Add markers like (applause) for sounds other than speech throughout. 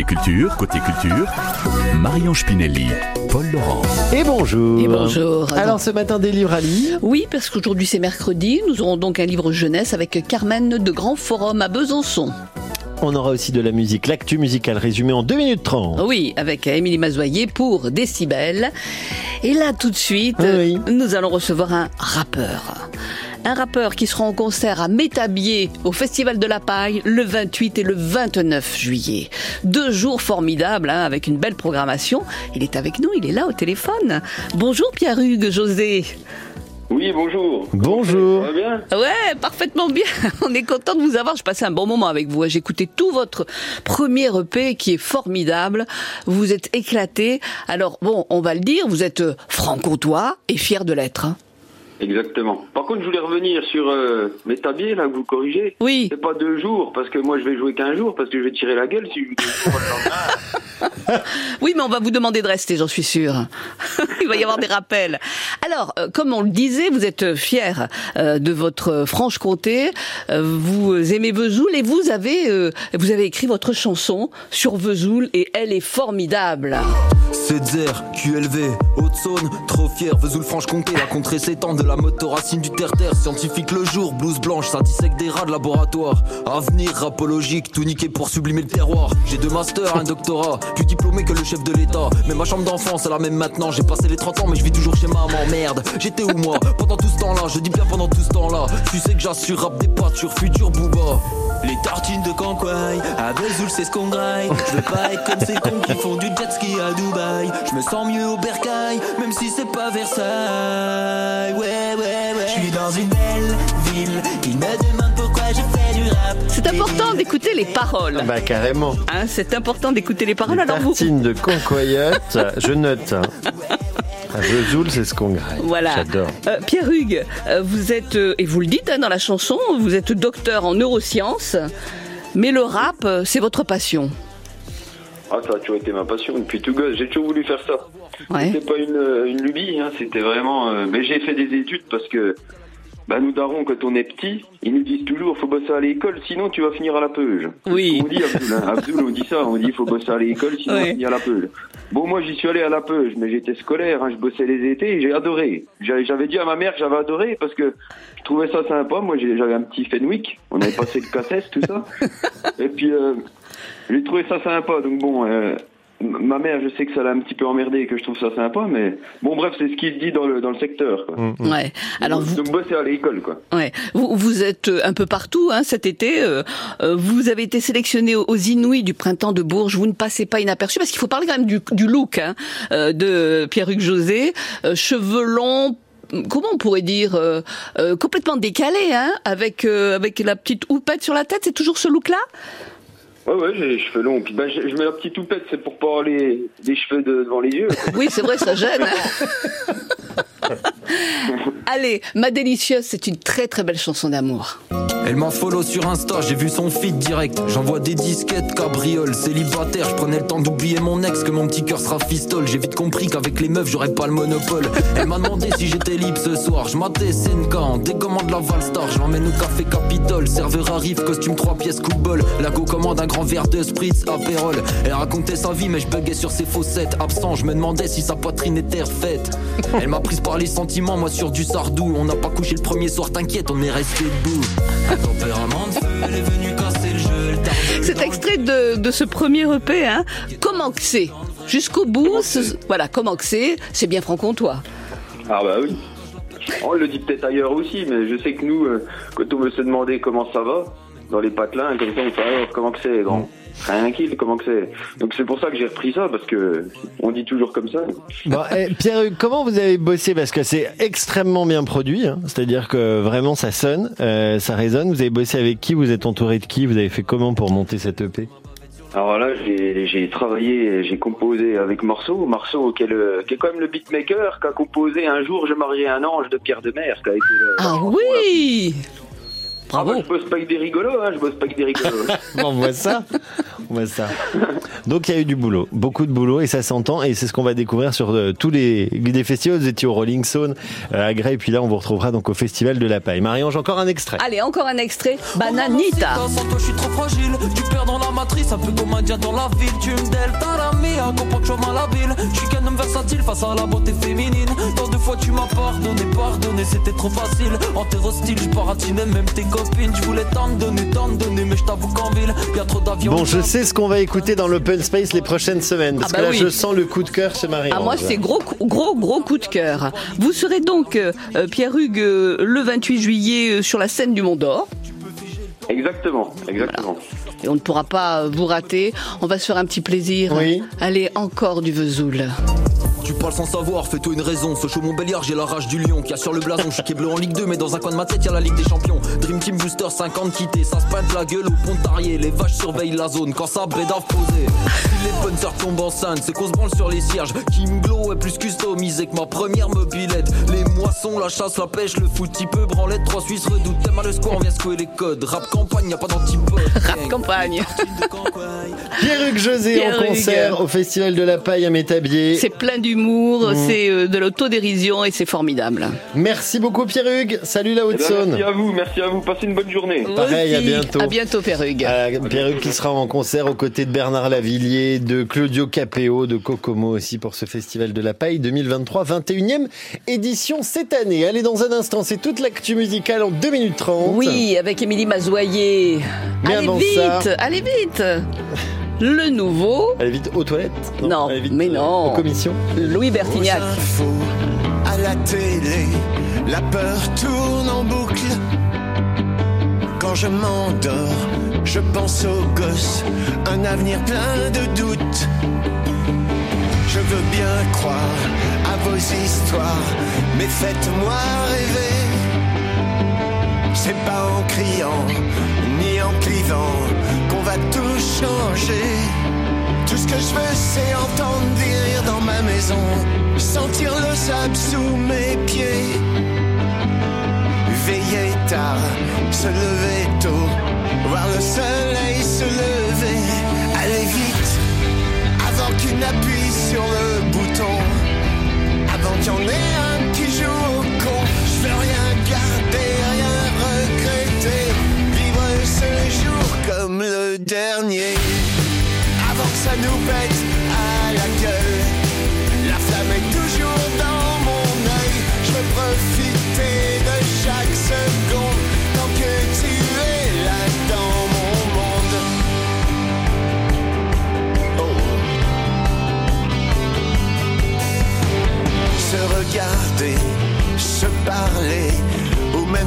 Côté culture, côté culture, Marion Spinelli, Paul Laurent. Et bonjour. Et bonjour. Alors ce matin des livres à lire? Oui, parce qu'aujourd'hui c'est mercredi, nous aurons donc un livre jeunesse avec Carmen de Grand Forum à Besançon. On aura aussi de la musique, l'actu musicale résumée en 2 minutes 30. Oui, avec Émilie Mazoyer pour Décibel. Et là tout de suite, Oui. nous allons recevoir un rappeur. Un rappeur qui sera en concert à Métabier au Festival de la Paille le 28 et le 29 juillet. Deux jours formidables hein, avec une belle programmation. Il est avec nous, il est là au téléphone. Bonjour Pierre-Hugues José. Oui, bonjour. Bonjour. Ça va bien Ouais, parfaitement bien. (laughs) On est content de vous avoir. Je passais un bon moment avec vous. J'ai écouté tout votre premier EP qui est formidable. Vous êtes éclaté. Alors bon, on va le dire, vous êtes euh, franc-comtois et fier de l'être. Exactement. Par contre, je voulais revenir sur euh, mes tabliers, là, que vous corrigez. Oui. C'est pas deux jours, parce que moi, je vais jouer qu'un jour, parce que je vais tirer la gueule si je joue deux jours. (laughs) Oui, mais on va vous demander de rester, j'en suis sûre. (laughs) Il va y avoir des rappels. Alors, euh, comme on le disait, vous êtes fier euh, de votre Franche-Comté. Euh, vous aimez Vesoul et vous avez euh, vous avez écrit votre chanson sur Vesoul et elle est formidable. Cédzer, QLV, Haute-Saône, trop fier, Vesoul Franche-Comté, la contrée s'étend de la motoracine du terre-terre, scientifique le jour, blouse blanche, ça dissèque des rats de laboratoire, avenir rapologique, tout niqué pour sublimer le terroir, j'ai deux masters, un doctorat, plus diplômé que le chef de l'état, mais ma chambre d'enfance c'est la même maintenant, j'ai passé les 30 ans mais je vis toujours chez maman, merde, j'étais où moi, pendant tout ce temps-là, je dis bien pendant tout ce temps-là, tu sais que j'assure rap des sur futur booba. Les tartines de Canquaille, à Vesoul c'est ce qu'on graille. Je veux pas être comme ces cons qui font du jet ski à Dubaï. Je me sens mieux au bercail, même si c'est pas Versailles. Dans une belle ville, ils me demandent pourquoi je fais du rap. C'est important d'écouter les paroles. Bah carrément. Hein, c'est important d'écouter les paroles. Les Alors vous, de concoyote, (laughs) je note. hein. À Vesoul, c'est ce qu'on graille. voilà. J'adore. Euh, Pierre Hugues, euh, vous êtes euh, et vous le dites hein, dans la chanson, vous êtes docteur en neurosciences, mais le rap, c'est votre passion. Ah, ça a toujours été ma passion depuis tout gosse. J'ai toujours voulu faire ça. Ouais. C'était pas une, une lubie, hein, c'était vraiment. euh, Mais j'ai fait des études parce que. Bah, nous darons, quand on est petit, ils nous disent toujours faut bosser à l'école, sinon tu vas finir à la peuge. Oui. On dit Abdoul, hein. Abdoul, on dit ça, on dit faut bosser à l'école, sinon on Oui. va finir à la peuge. Bon, moi j'y suis allé à la peuge, mais j'étais scolaire, hein, je bossais les étés, et j'ai adoré. J'avais dit à ma mère que j'avais adoré parce que je trouvais ça sympa. Moi j'avais un petit Fenwick, on avait passé le cassette, tout ça. (laughs) Et puis euh, j'ai trouvé ça sympa, donc bon. euh, Ma mère, je sais que ça l'a un petit peu emmerdé et que je trouve ça sympa, mais bon, bref, c'est ce qui se dit dans le, dans le secteur. Quoi. Ouais. Alors vous, Donc, bosser à l'école, quoi. ouais. vous, vous êtes euh, un peu partout hein, cet été. euh, euh, vous avez été sélectionné aux Inouïs du printemps de Bourges. Vous ne passez pas inaperçu parce qu'il faut parler quand même du, du look hein, euh, de Pierre-Hugues José. Euh, cheveux longs. Comment on pourrait dire euh, euh, complètement décalé, hein, avec euh, avec la petite houppette sur la tête. C'est toujours ce look-là? Ouais, ouais, j'ai les cheveux longs. Puis ben, je, je mets la petite toupette, c'est pour pas avoir les, les cheveux de- devant les yeux. Oui, c'est vrai, ça gêne. (laughs) (laughs) Allez, Ma délicieuse, c'est une très très belle chanson d'amour. Elle m'a follow sur Insta, j'ai vu son feed direct. J'envoie des disquettes, cabriole, célibataire. Je prenais le temps d'oublier mon ex, que mon petit cœur sera fistole. J'ai vite compris qu'avec les meufs, j'aurais pas le monopole. Elle m'a demandé si j'étais libre ce soir. Je matais SNK en décommande la Valstar. Je au café Capitole. Serveur arrive, costume 3 pièces, coup de bol. La go commande un grand verre de spritz, apérole. Elle racontait sa vie, mais je buguais sur ses faussettes. Absent, je me demandais si sa poitrine était refaite. Elle m'a prise par les sentiments, moi sur du sardou. On n'a pas couché le premier soir, t'inquiète, on est resté debout. (laughs) Cet extrait de, de ce premier EP, hein, comment que c'est? Jusqu'au bout, ce- voilà, comment que c'est? C'est bien franc-comtois. Ah bah oui. On le dit peut-être ailleurs aussi, mais je sais que nous, euh, quand on veut se demander comment ça va, dans les patelins, comme ça, on fait alors, comment que c'est, grand Tranquille, comment que c'est Donc c'est pour ça que j'ai repris ça, parce que on dit toujours comme ça. Bon, eh, Pierre, comment vous avez bossé? Parce que c'est extrêmement bien produit, hein. c'est-à-dire que vraiment ça sonne, euh, ça résonne. Vous avez bossé avec qui? Vous êtes entouré de qui? Vous avez fait comment pour monter cette EP Alors là, j'ai travaillé, j'ai composé avec Marceau, Marceau qui est, le, qui est quand même le beatmaker, qui a composé un jour Je mariais un ange de Pierre de Mer, qui a été le- Ah oui Bravo moi, je bosse pas avec des rigolos, hein, je bosse pas avec des rigolos. (laughs) Bon, on voit ça. On voit ça. Donc il y a eu du boulot, beaucoup de boulot et ça s'entend et c'est ce qu'on va découvrir sur euh, tous les, les festivals. Vous étiez au Rolling Stone euh, à Grey et puis là on vous retrouvera donc au Festival de la Paille. Marie-Ange, encore un extrait. Allez, encore un extrait. Bananita. Sans toi, je suis trop fragile. Tu perds dans la matrice, un peu comme un diable dans la ville. Tu me delta la mia, comprends que je suis malhabile. Je suis qu'un homme versatile face à la beauté féminine. Tant de fois tu m'as pardonné, pardonné, c'était trop facile. En terre hostile, je paratinais même tes copines. Je voulais t'en donner, t'en donner, mais je t'avoue qu'en ville, y a trop d'avions. Bon, je sais ce qu'on va écouter dans l'open space les prochaines semaines parce Ah que bah là oui. je sens le coup de cœur chez Marie. Ah moi c'est gros gros gros coup de cœur. Vous serez donc euh, euh, Pierre Hugues euh, le 28 juillet euh, sur la scène du Mont d'Or Exactement, exactement. et on ne pourra pas vous rater. On va se faire un petit plaisir. Oui. Allez encore du Vesoul. Tu parles sans savoir, fais-toi une raison. Ce show Montbéliard, j'ai la rage du lion qui a sur le blason. Je suis qui est bleu en Ligue 2, mais dans un coin de ma tête, y a la Ligue des Champions. Dream Team Booster 50 quittés, ça se peinte la gueule au pont de Tarier. Les vaches surveillent la zone quand ça bédave posé. Si les bonnes sœurs tombent enceintes, c'est qu'on se branle sur les cierges. Kim Glow est plus customisé que ma première mobilette. Les moissons, la chasse, la pêche, le foot, petit peu branlette. Trois Suisses redoutent, t'aimes à le score, on vient secouer les codes. Rap campagne, y a pas d'antipode. Rap campagne. Pierre-Hugues José en concert au Festival de la Paille à Métabier. C'est plein d'humour, Mmh. c'est euh, de l'autodérision et c'est formidable. Merci beaucoup Pierre-Hugues. Salut la Eh ben, Haute-Saône. merci à vous, merci à vous. Passez une bonne journée. Pareil, à bientôt. À bientôt Pierre Hugues. Euh, qui sera en concert aux côtés de Bernard Lavillier, de Claudio Capéo, de Kokomo aussi pour ce Festival de la Paille 2023, 21e édition cette année. Allez, dans un instant, c'est toute l'actu musicale en 2 minutes 30. Oui, avec Émilie Mazoyer. Mais allez avant vite, ça- allez vite. Le nouveau Allez vite aux toilettes Non, vite, mais euh, non. Aux commissions Louis Bertignac. Aux infos, à la télé, la peur tourne en boucle. Quand je m'endors, je pense aux gosses, un avenir plein de doutes. Je veux bien croire à vos histoires, mais faites-moi rêver. C'est pas en criant, ni en clivant, va tout changer. Tout ce que je veux, c'est entendre des rires dans ma maison, sentir le sable sous mes pieds. Veiller tard, se lever tôt, voir le soleil se lever. Aller vite, avant qu'il n'appuie sur le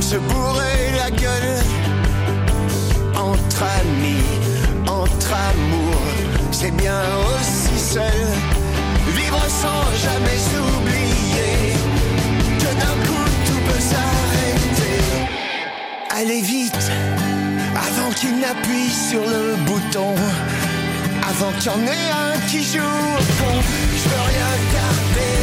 se bourrer la gueule entre amis, entre amours, c'est bien aussi seul. Vivre sans jamais s'oublier que d'un coup tout peut s'arrêter. Allez vite, avant qu'il n'appuie sur le bouton, avant qu'il y en ait un qui joue. Je veux rien garder,